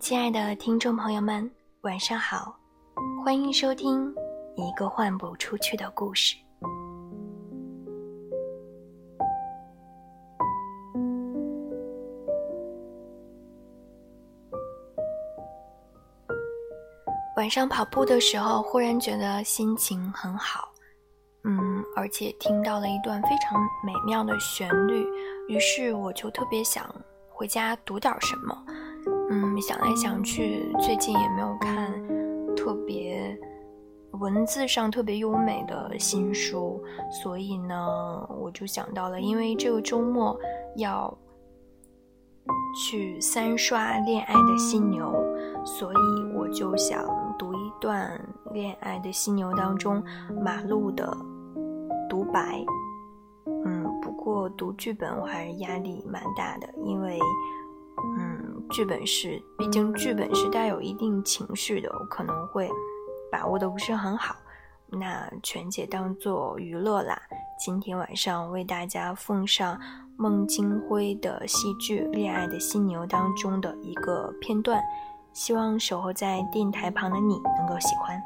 亲爱的听众朋友们，晚上好，欢迎收听一个换不出去的故事。晚上跑步的时候，忽然觉得心情很好，嗯，而且听到了一段非常美妙的旋律，于是我就特别想回家读点什么。嗯，想来想去，最近也没有看特别文字上特别优美的新书，所以呢，我就想到了，因为这个周末要去三刷《恋爱的犀牛》，所以我就想读一段《恋爱的犀牛》当中马路的独白。嗯，不过读剧本我还是压力蛮大的，因为。剧本是，毕竟剧本是带有一定情绪的，我可能会把握的不是很好。那全姐当做娱乐啦。今天晚上为大家奉上孟京辉的戏剧《恋爱的犀牛》当中的一个片段，希望守候在电台旁的你能够喜欢。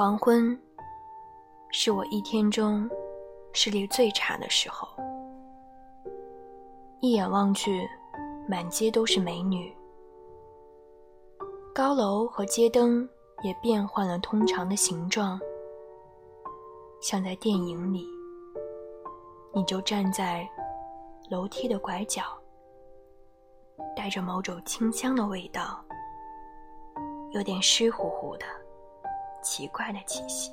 黄昏，是我一天中视力最差的时候。一眼望去，满街都是美女，高楼和街灯也变换了通常的形状，像在电影里。你就站在楼梯的拐角，带着某种清香的味道，有点湿乎乎的。奇怪的气息，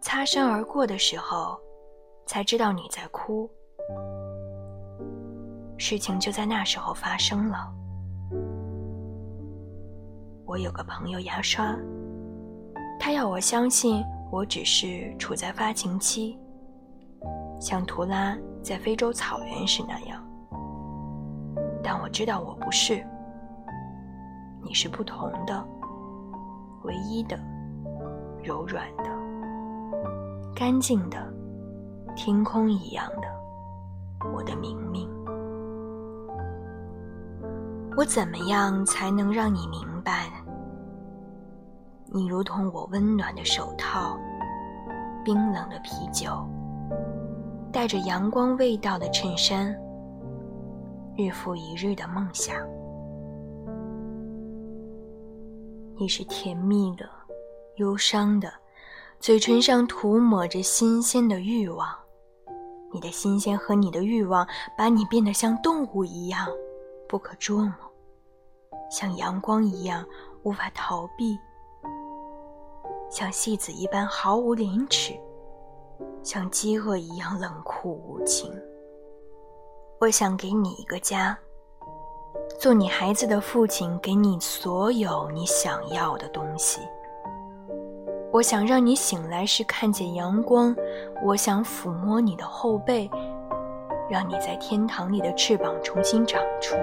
擦身而过的时候，才知道你在哭。事情就在那时候发生了。我有个朋友牙刷，他要我相信我只是处在发情期，像图拉在非洲草原时那样，但我知道我不是，你是不同的。唯一的、柔软的、干净的、天空一样的，我的明明。我怎么样才能让你明白？你如同我温暖的手套，冰冷的啤酒，带着阳光味道的衬衫，日复一日的梦想。你是甜蜜的，忧伤的，嘴唇上涂抹着新鲜的欲望。你的新鲜和你的欲望，把你变得像动物一样，不可捉摸，像阳光一样无法逃避，像戏子一般毫无廉耻，像饥饿一样冷酷无情。我想给你一个家。做你孩子的父亲，给你所有你想要的东西。我想让你醒来时看见阳光，我想抚摸你的后背，让你在天堂里的翅膀重新长出。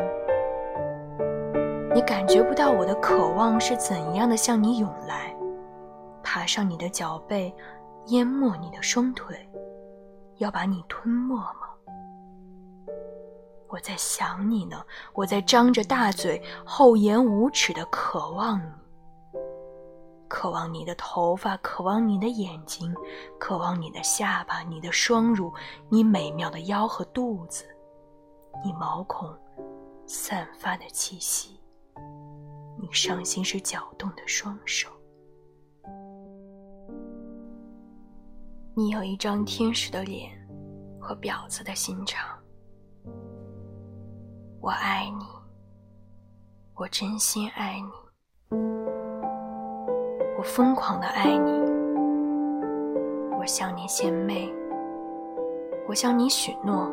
你感觉不到我的渴望是怎样的向你涌来，爬上你的脚背，淹没你的双腿，要把你吞没吗？我在想你呢，我在张着大嘴、厚颜无耻的渴望你，渴望你的头发，渴望你的眼睛，渴望你的下巴、你的双乳、你美妙的腰和肚子，你毛孔散发的气息，你伤心时搅动的双手，你有一张天使的脸和婊子的心肠。我爱你，我真心爱你，我疯狂的爱你。我向你献媚，我向你许诺，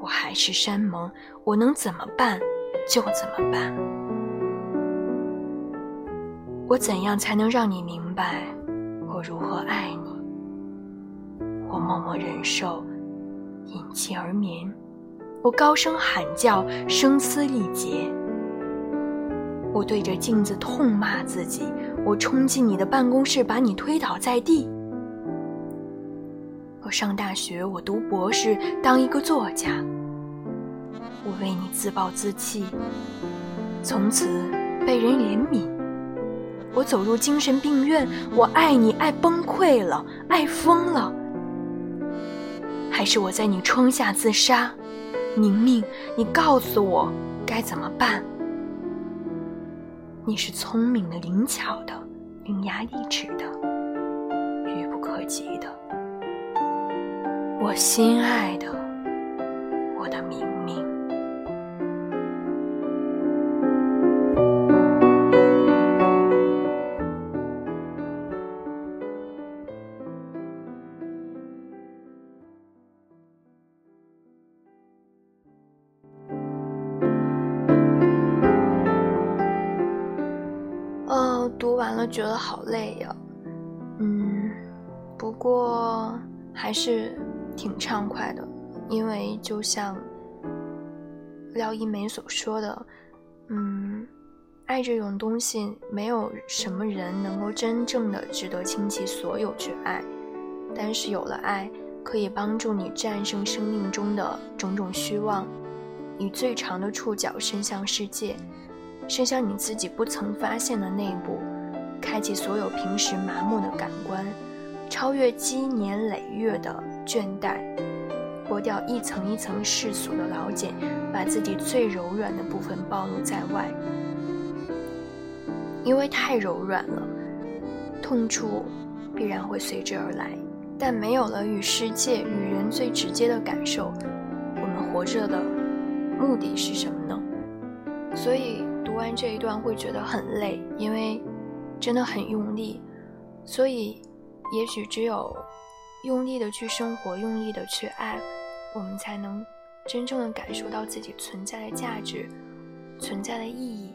我海誓山盟，我能怎么办就怎么办。我怎样才能让你明白，我如何爱你。我默默忍受，隐气而眠。我高声喊叫，声嘶力竭。我对着镜子痛骂自己。我冲进你的办公室，把你推倒在地。我上大学，我读博士，当一个作家。我为你自暴自弃，从此被人怜悯。我走入精神病院，我爱你爱崩溃了，爱疯了。还是我在你窗下自杀？明明，你告诉我该怎么办？你是聪明的、灵巧的、伶牙俐齿的、愚不可及的，我心爱的，我的明明。好累呀，嗯，不过还是挺畅快的，因为就像廖一梅所说的，嗯，爱这种东西，没有什么人能够真正的值得倾其所有去爱，但是有了爱，可以帮助你战胜生命中的种种虚妄，以最长的触角伸向世界。伸向你自己不曾发现的内部，开启所有平时麻木的感官，超越积年累月的倦怠，剥掉一层一层世俗的老茧，把自己最柔软的部分暴露在外。因为太柔软了，痛处必然会随之而来。但没有了与世界、与人最直接的感受，我们活着的目的是什么呢？所以。读完这一段会觉得很累，因为真的很用力，所以也许只有用力的去生活，用力的去爱，我们才能真正的感受到自己存在的价值，存在的意义，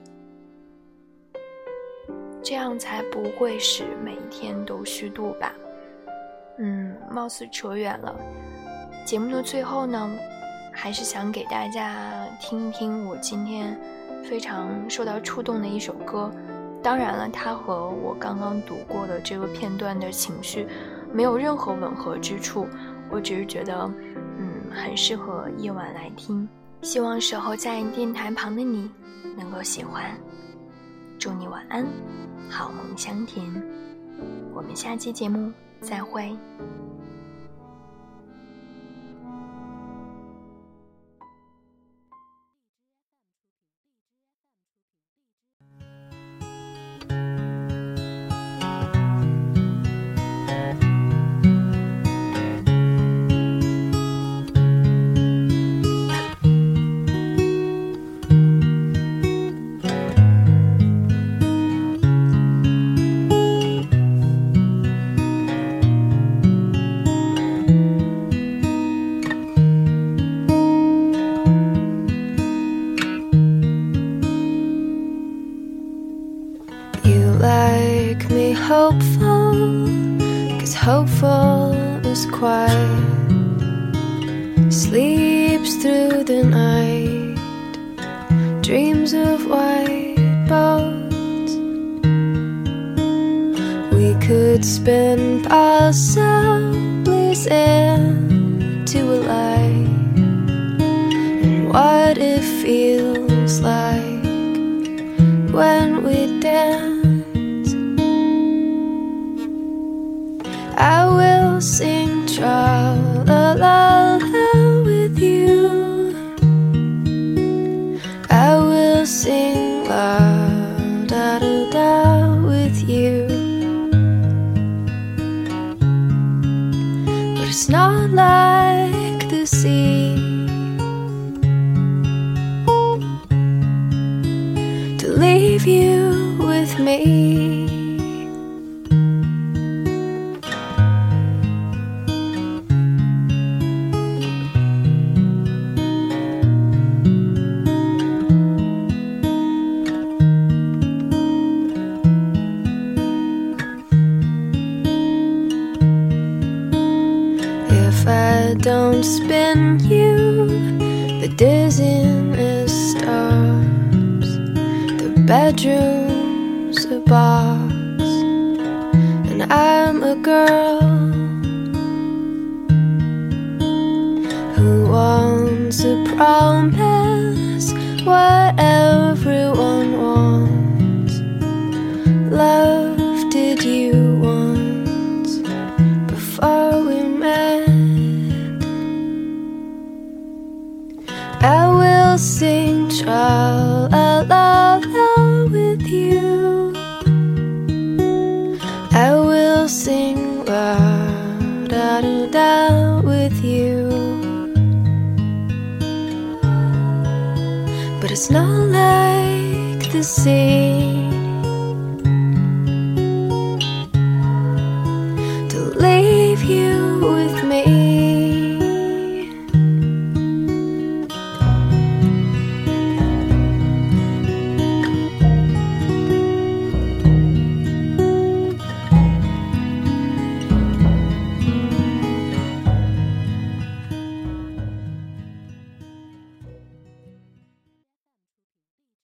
这样才不会使每一天都虚度吧。嗯，貌似扯远了。节目的最后呢，还是想给大家听一听我今天。非常受到触动的一首歌，当然了，它和我刚刚读过的这个片段的情绪没有任何吻合之处。我只是觉得，嗯，很适合夜晚来听。希望守候在电台旁的你能够喜欢。祝你晚安，好梦香甜。我们下期节目再会。The night, dreams of white boats. We could spin possibly into a life, and what it feels like when we dance. I will sing tra me. If I don't spin you, the dizziness stops. The bedroom girl who wants a promise, whatever. It's not like the sea.